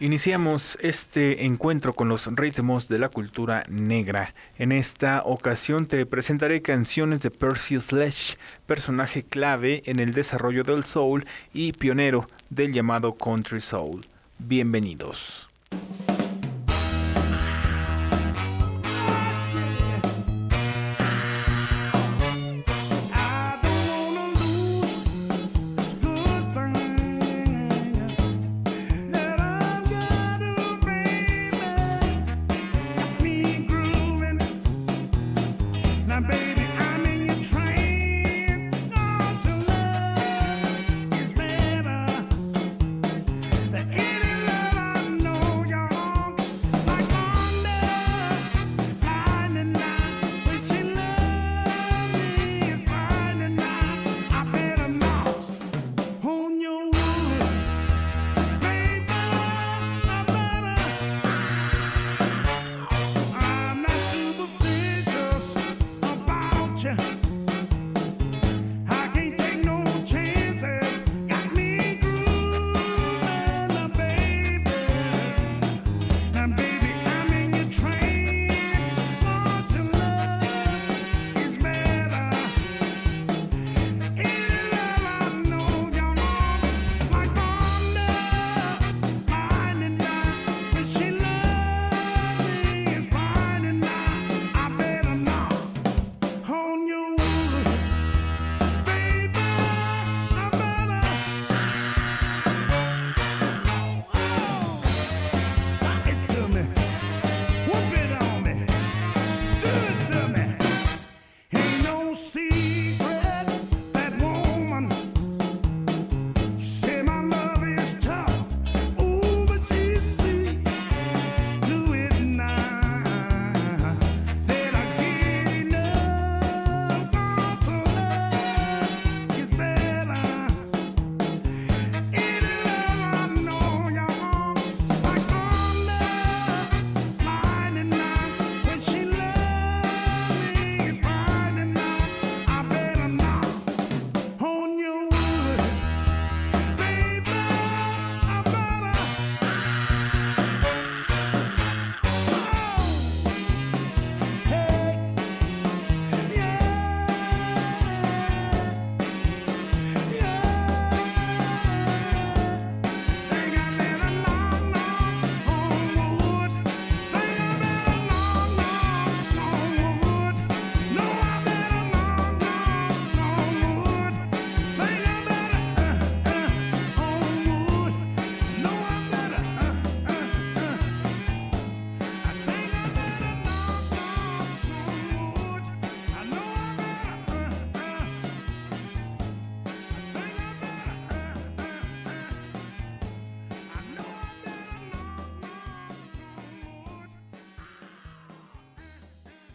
Iniciamos este encuentro con los ritmos de la cultura negra. En esta ocasión te presentaré canciones de Percy Sledge, personaje clave en el desarrollo del soul y pionero del llamado country soul. Bienvenidos.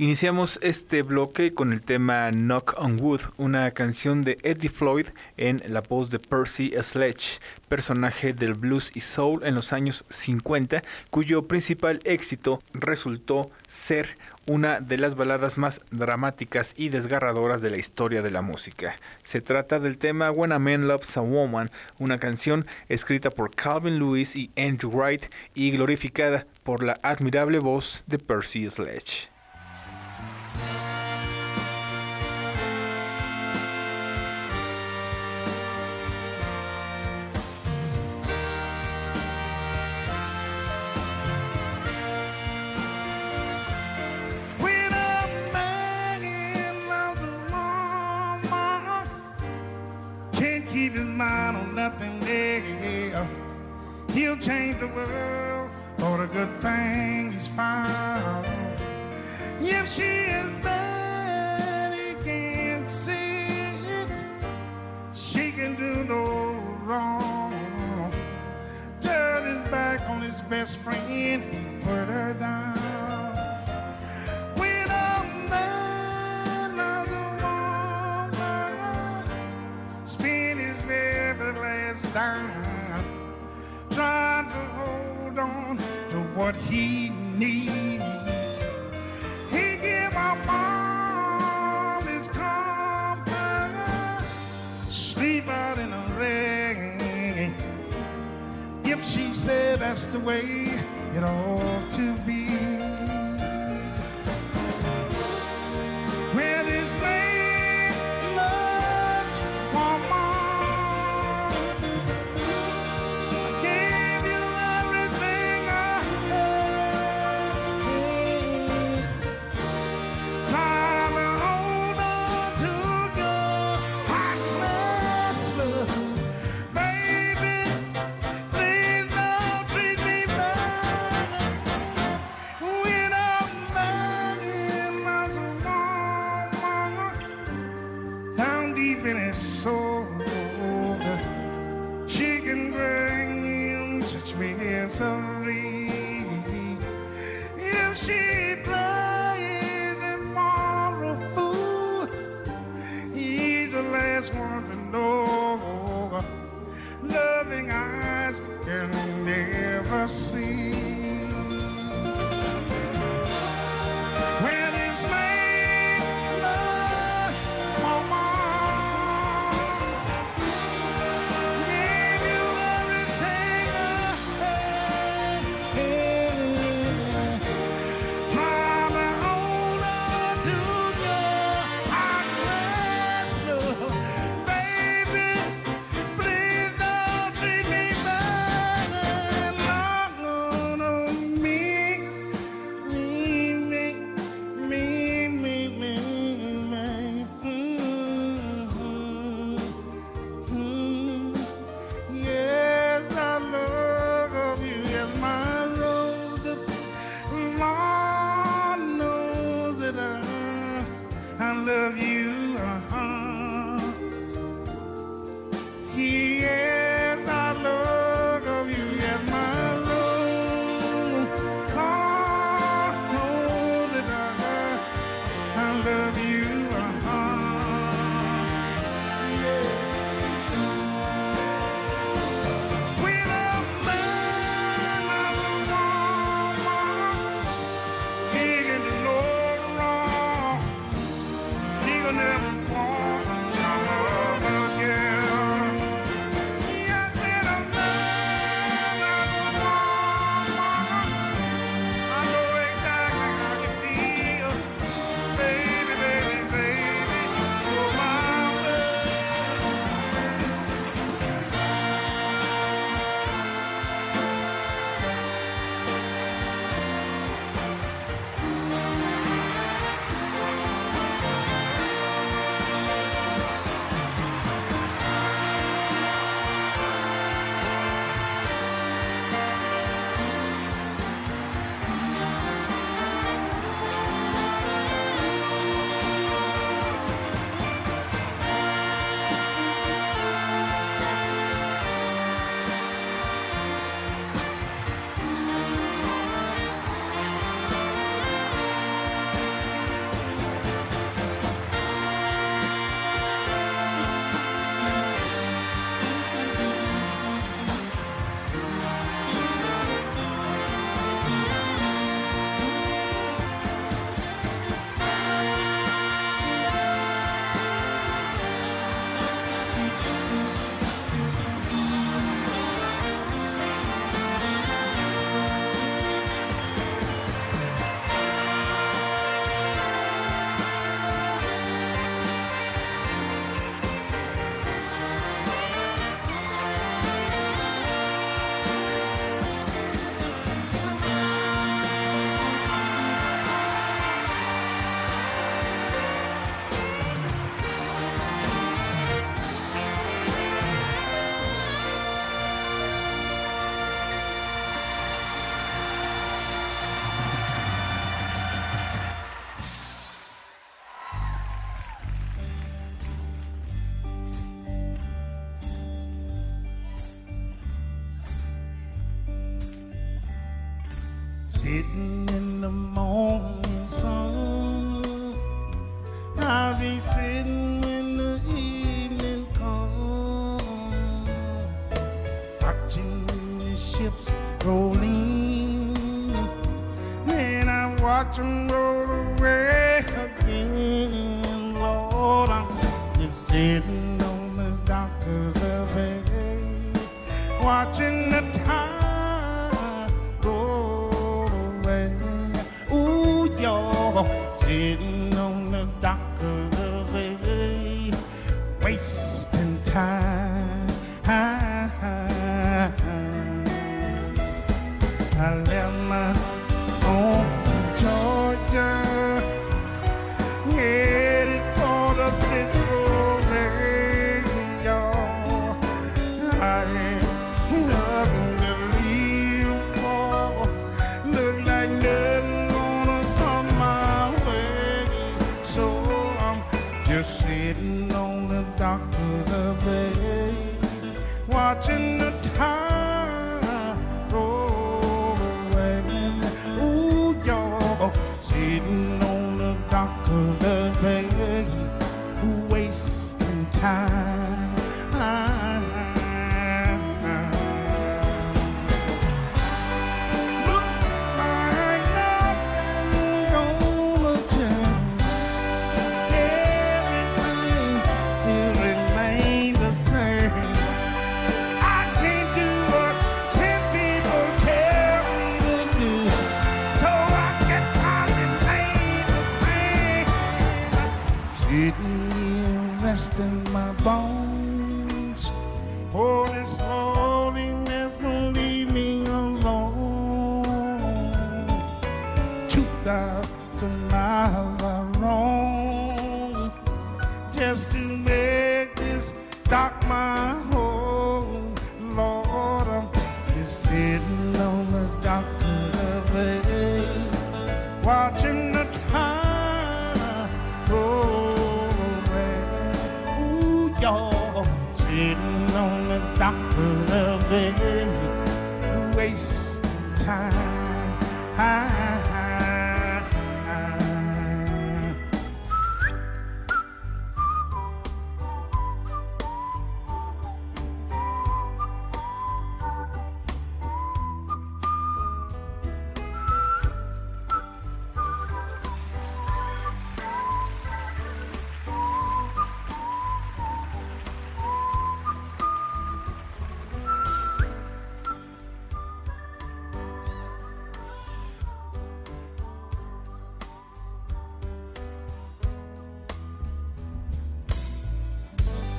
Iniciamos este bloque con el tema Knock on Wood, una canción de Eddie Floyd en la voz de Percy Sledge, personaje del blues y soul en los años 50, cuyo principal éxito resultó ser una de las baladas más dramáticas y desgarradoras de la historia de la música. Se trata del tema When a Man Loves a Woman, una canción escrita por Calvin Lewis y Andrew Wright y glorificada por la admirable voz de Percy Sledge. Keep his mind on nothing, yeah. He'll change the world for the good thing he's found. If she is bad, he can't see it. She can do no wrong. Turn his back on his best friend, he put her down. When a man loves a woman, spend his very last dime trying to hold on to what he needs. She said that's the way it ought to be. If she plays him for a fool, he's the last one to know. Loving eyes can never see.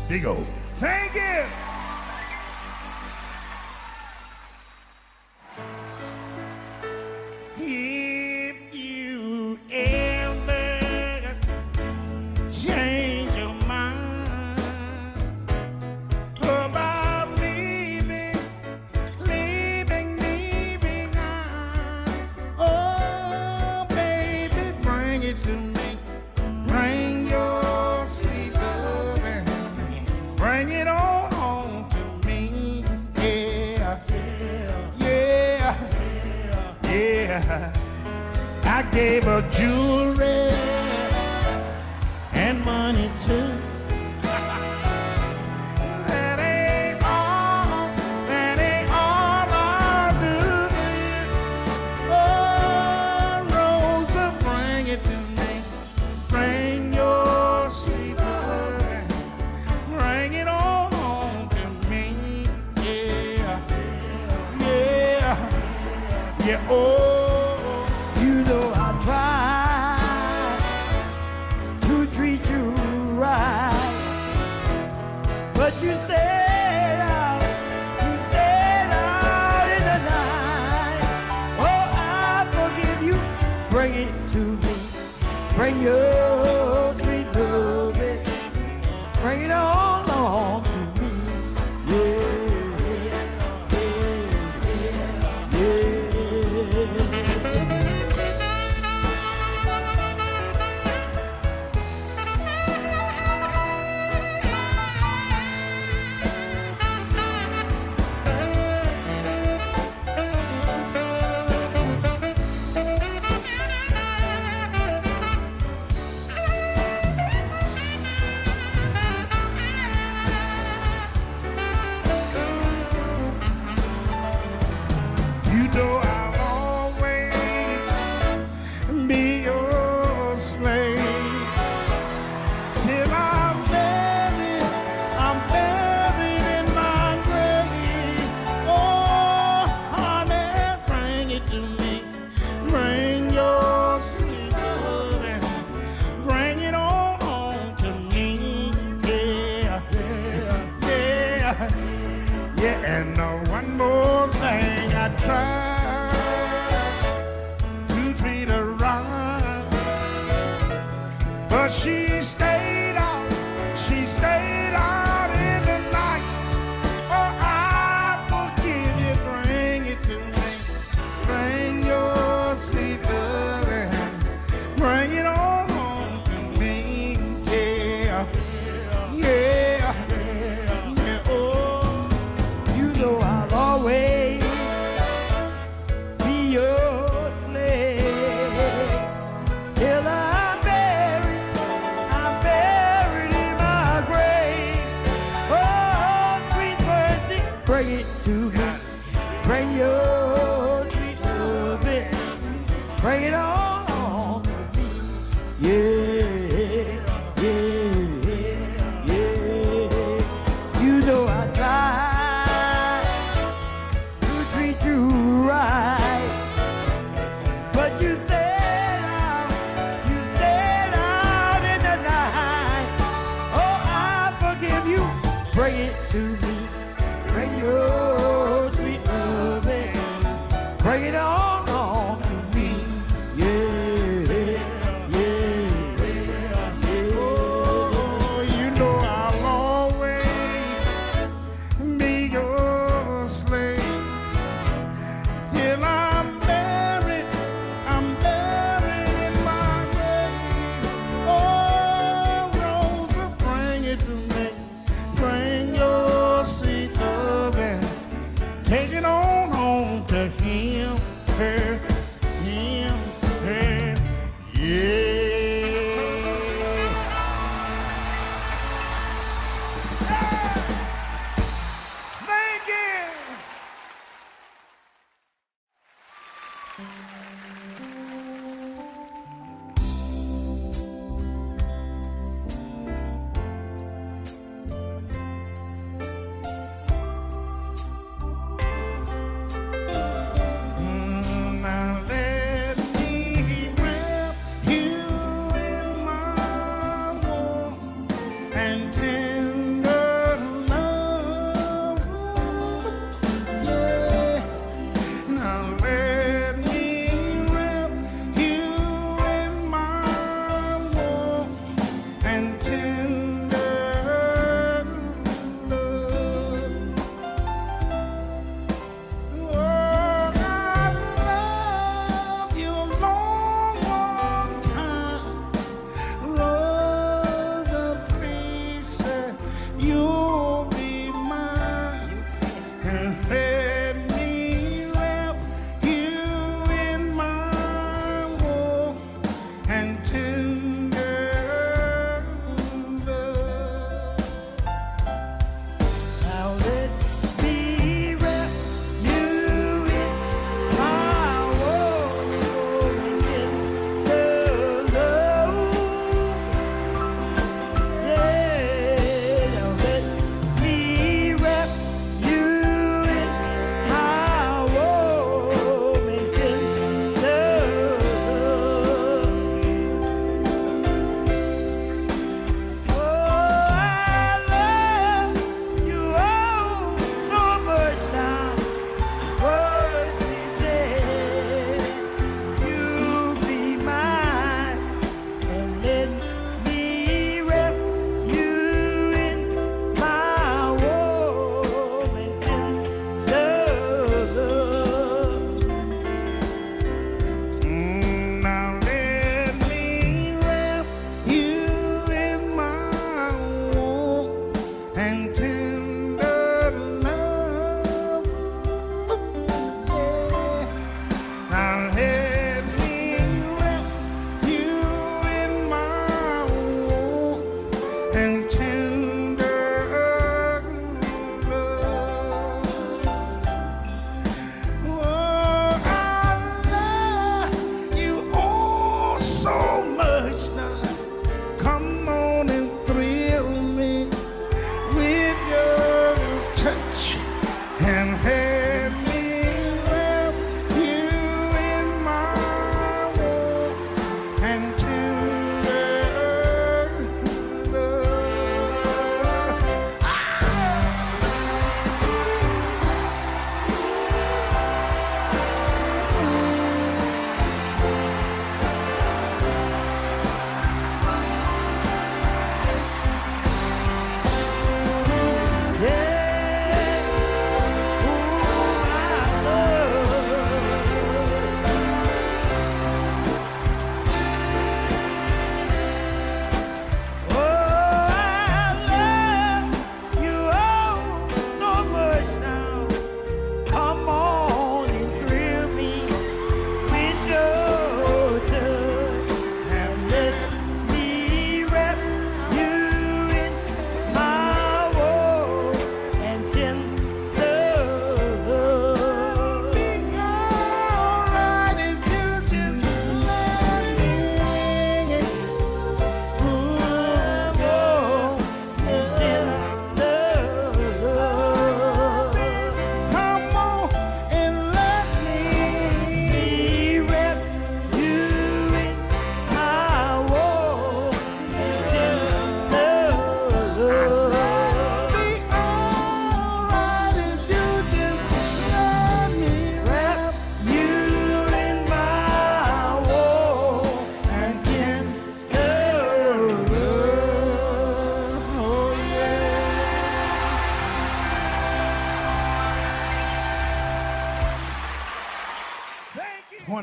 Big O. Thank you. Bring it to me. Bring your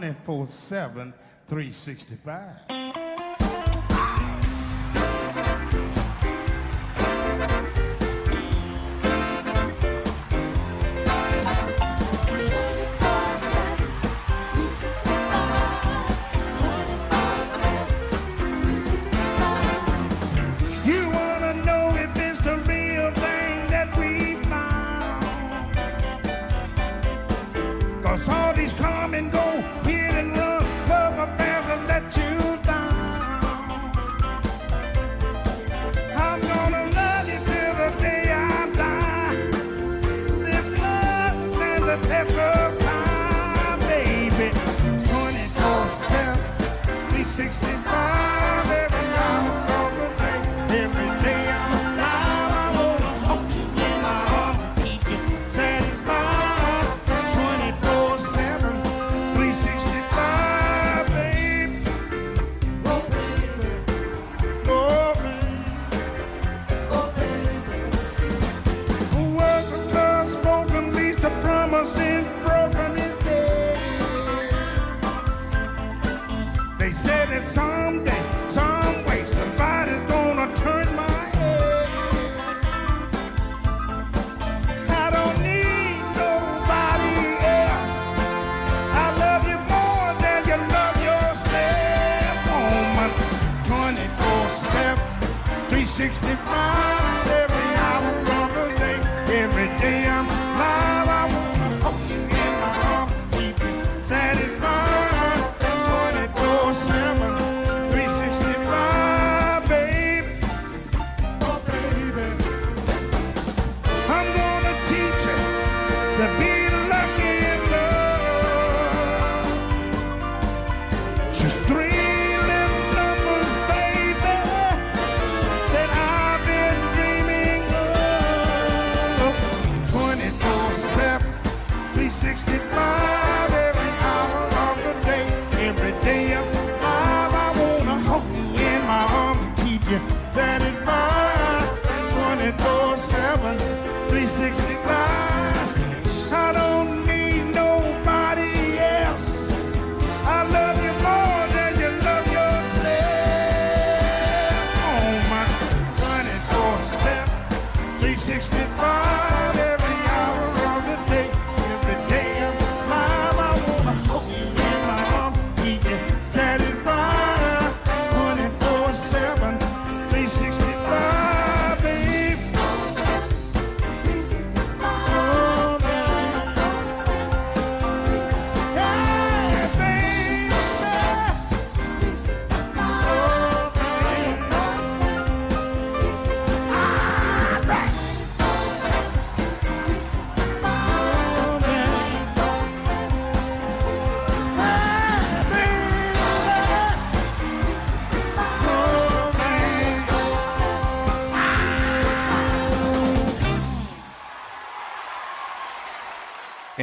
24 7, 365.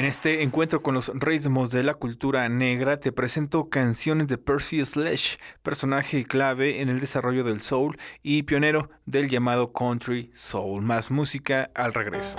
En este encuentro con los ritmos de la cultura negra te presento canciones de Percy Sledge, personaje clave en el desarrollo del soul y pionero del llamado country soul. Más música al regreso.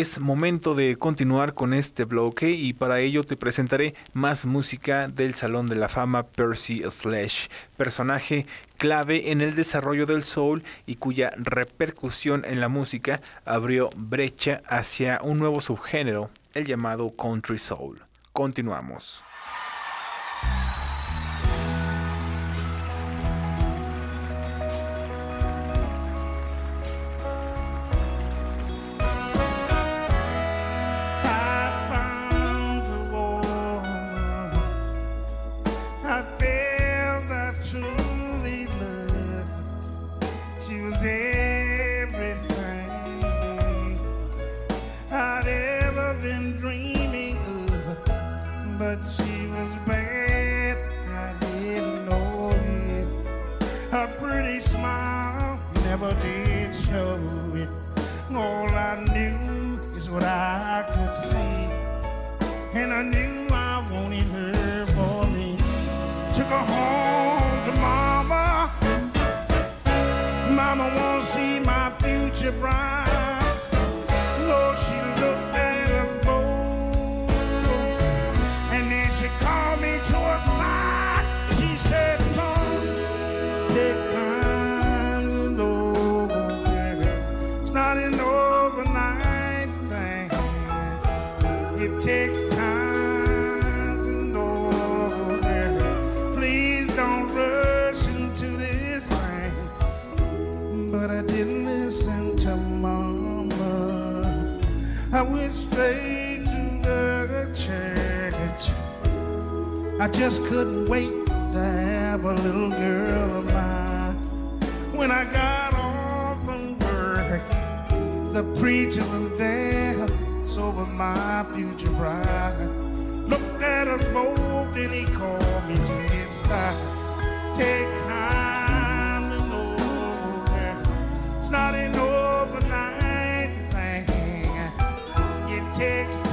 es momento de continuar con este bloque y para ello te presentaré más música del Salón de la Fama Percy Slash, personaje clave en el desarrollo del soul y cuya repercusión en la música abrió brecha hacia un nuevo subgénero, el llamado country soul. Continuamos. I just couldn't wait to have a little girl of mine. When I got off from work, the preacher was there, so was my future bride. Looked at us both and he called me to his side. Take time to know her. It's not an overnight thing. It takes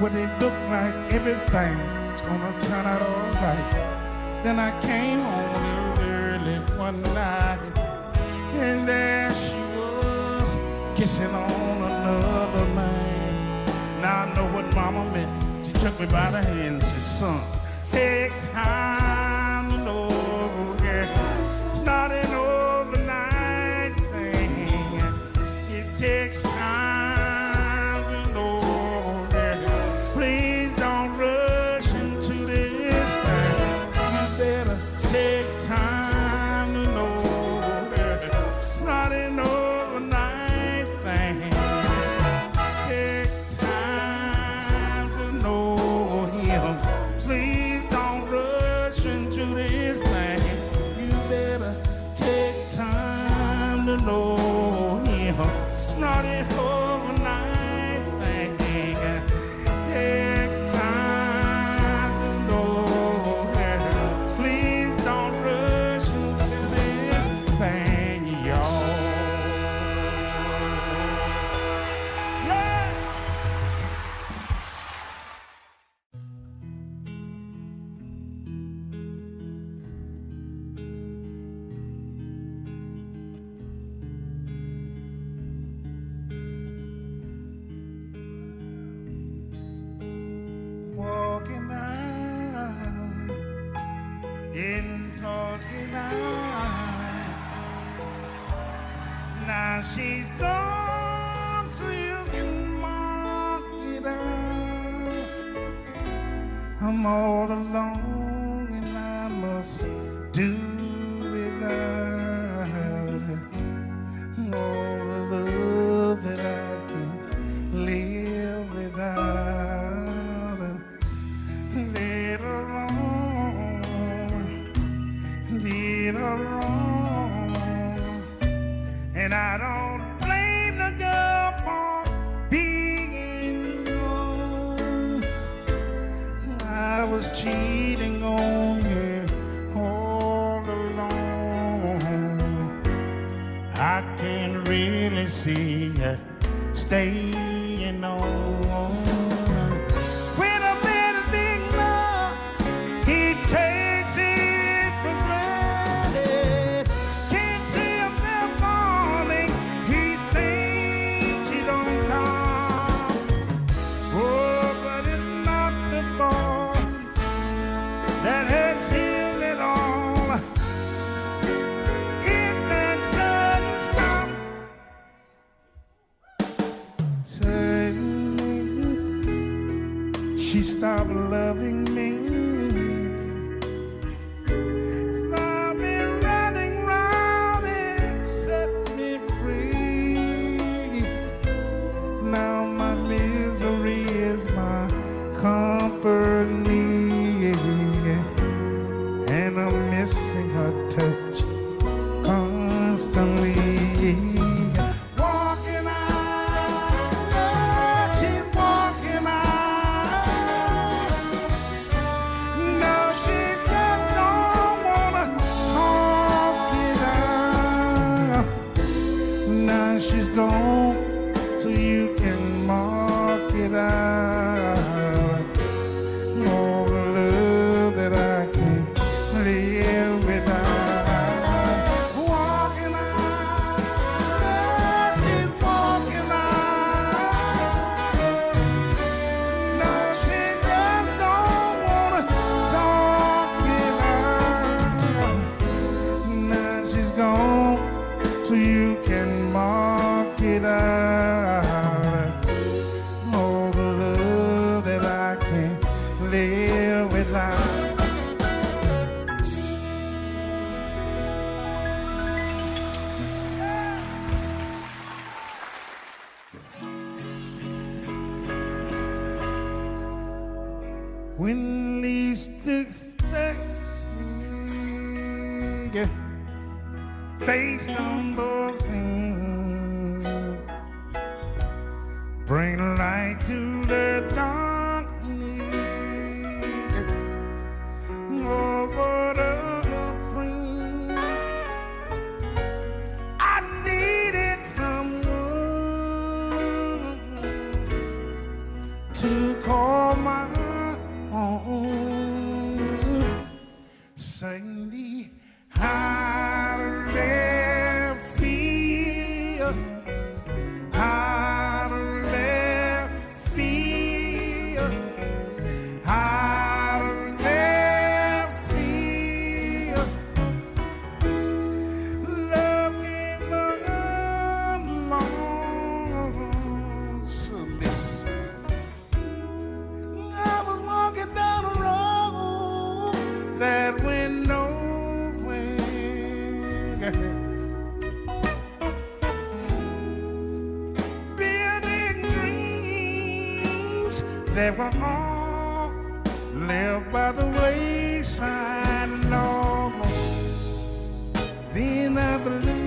But it looked like everything's gonna turn out alright. Then I came home early one night, and there she was kissing on another man. Now I know what Mama meant. She took me by the hand and said, "Son, take time to over. It's not enough." was cheating on you all along. I can't really see you stay. they were all left by the wayside no more. Then I believe.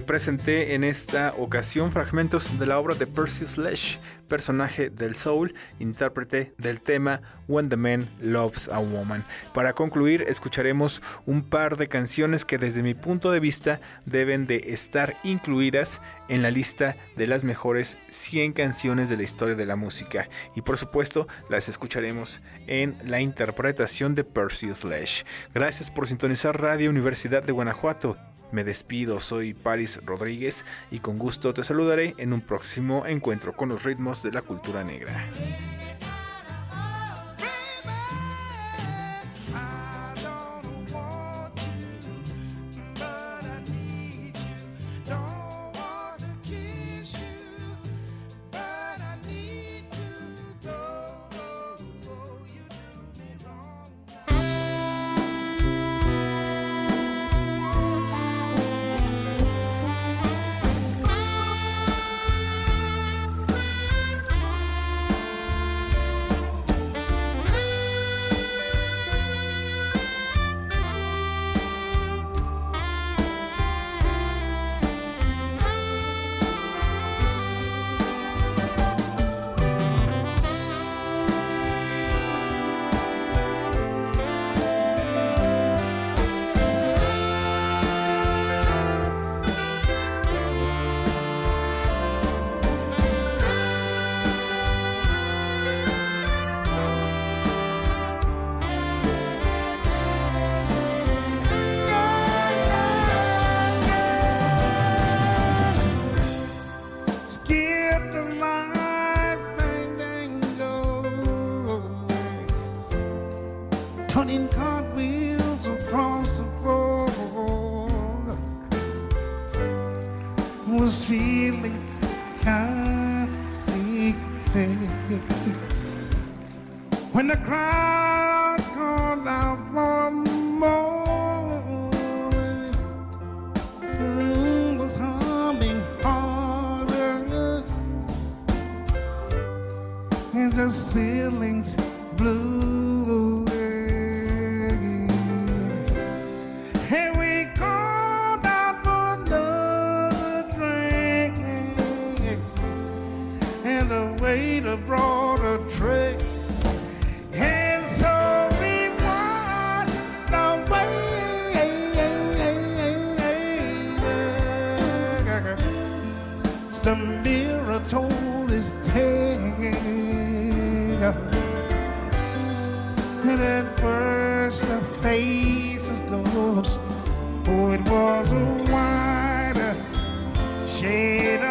Presenté en esta ocasión fragmentos de la obra de Percy Sledge, personaje del Soul, intérprete del tema When the Man Loves a Woman. Para concluir, escucharemos un par de canciones que desde mi punto de vista deben de estar incluidas en la lista de las mejores 100 canciones de la historia de la música. Y por supuesto, las escucharemos en la interpretación de Percy Sledge. Gracias por sintonizar Radio Universidad de Guanajuato. Me despido, soy Paris Rodríguez y con gusto te saludaré en un próximo encuentro con los ritmos de la cultura negra. finger and at first her face was glowing. Oh, it was a wider shade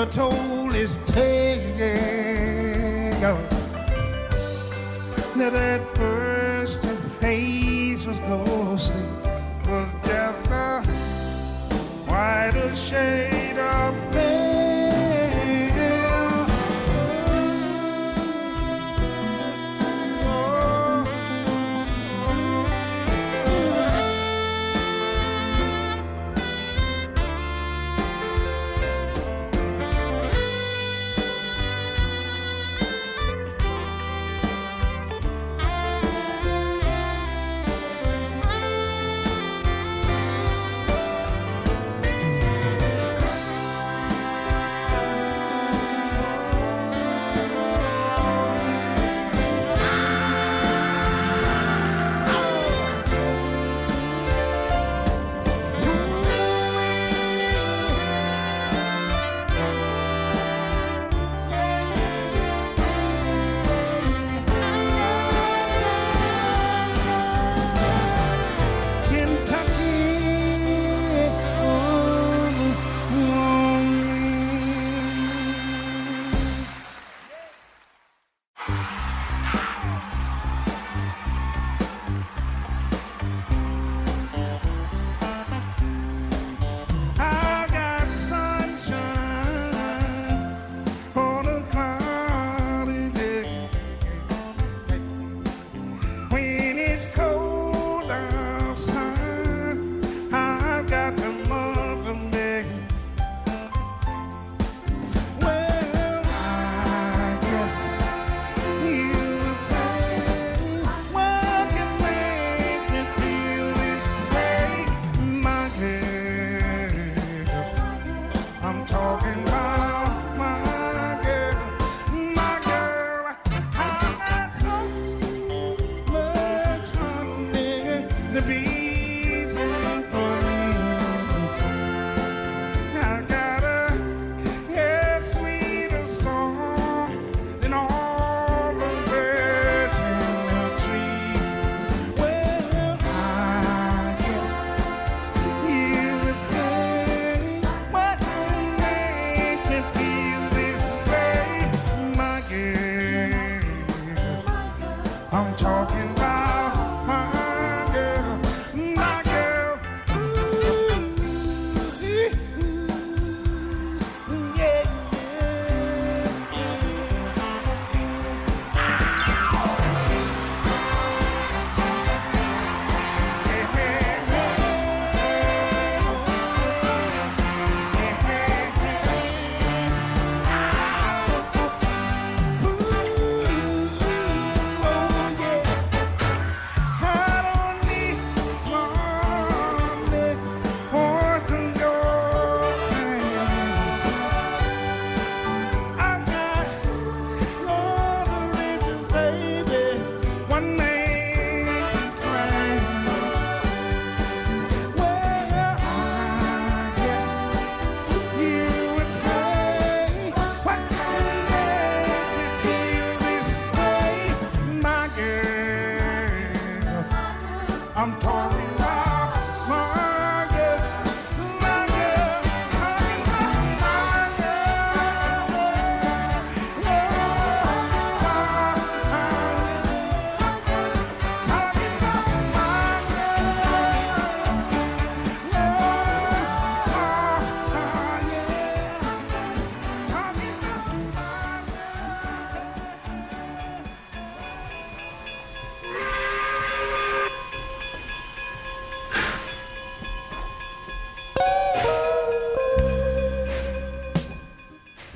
never toll is taking. Now that burst of face was ghostly, was just a quite a shame.